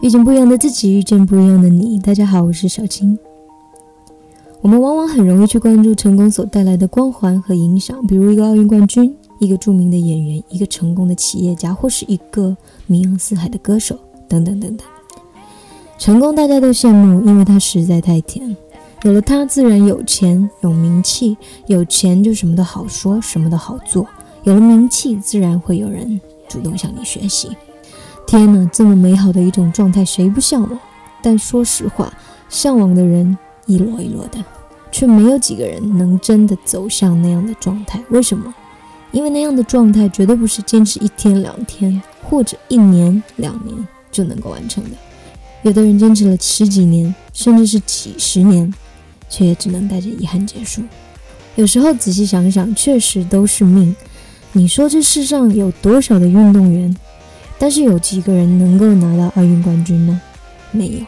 遇见不一样的自己，遇见不一样的你。大家好，我是小青。我们往往很容易去关注成功所带来的光环和影响，比如一个奥运冠军，一个著名的演员，一个成功的企业家，或是一个名扬四海的歌手，等等等等。成功大家都羡慕，因为它实在太甜。有了它，自然有钱有名气，有钱就什么都好说，什么都好做。有了名气，自然会有人主动向你学习。天哪，这么美好的一种状态，谁不向往？但说实话，向往的人一摞一摞的，却没有几个人能真的走向那样的状态。为什么？因为那样的状态绝对不是坚持一天两天或者一年两年就能够完成的。有的人坚持了十几年，甚至是几十年，却也只能带着遗憾结束。有时候仔细想想，确实都是命。你说这世上有多少的运动员？但是有几个人能够拿到奥运冠军呢？没有，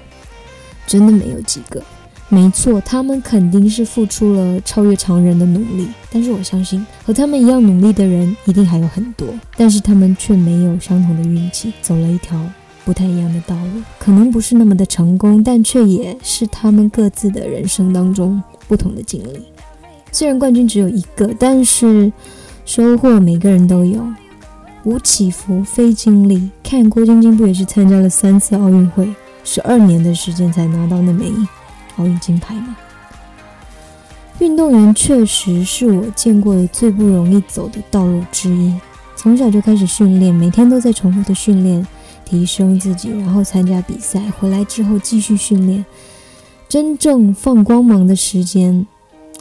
真的没有几个。没错，他们肯定是付出了超越常人的努力。但是我相信，和他们一样努力的人一定还有很多。但是他们却没有相同的运气，走了一条不太一样的道路。可能不是那么的成功，但却也是他们各自的人生当中不同的经历。虽然冠军只有一个，但是收获每个人都有。无起伏非经历，看郭晶晶不也是参加了三次奥运会，十二年的时间才拿到那枚奥运金牌吗？运动员确实是我见过的最不容易走的道路之一。从小就开始训练，每天都在重复的训练，提升自己，然后参加比赛，回来之后继续训练。真正放光芒的时间，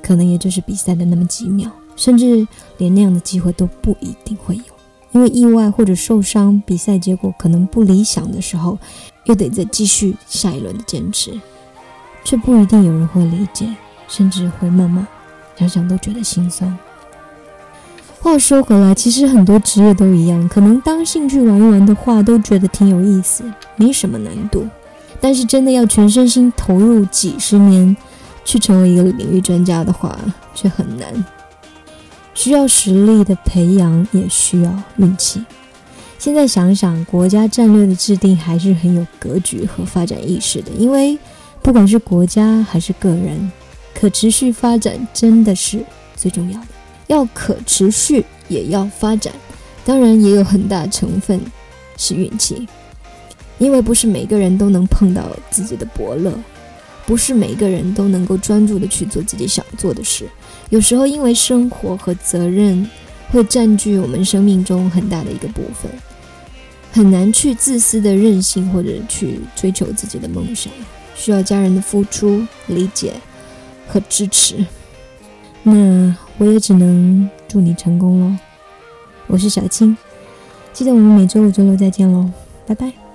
可能也就是比赛的那么几秒，甚至连那样的机会都不一定会有。因为意外或者受伤，比赛结果可能不理想的时候，又得再继续下一轮的坚持，却不一定有人会理解，甚至会谩骂，想想都觉得心酸。话说回来，其实很多职业都一样，可能当兴趣玩一玩的话，都觉得挺有意思，没什么难度。但是真的要全身心投入几十年，去成为一个领域专家的话，却很难。需要实力的培养，也需要运气。现在想想，国家战略的制定还是很有格局和发展意识的。因为不管是国家还是个人，可持续发展真的是最重要的。要可持续，也要发展，当然也有很大成分是运气。因为不是每个人都能碰到自己的伯乐。不是每个人都能够专注的去做自己想做的事，有时候因为生活和责任会占据我们生命中很大的一个部分，很难去自私的任性或者去追求自己的梦想，需要家人的付出、理解和支持。那我也只能祝你成功喽！我是小青，记得我们每周五、周六再见喽，拜拜。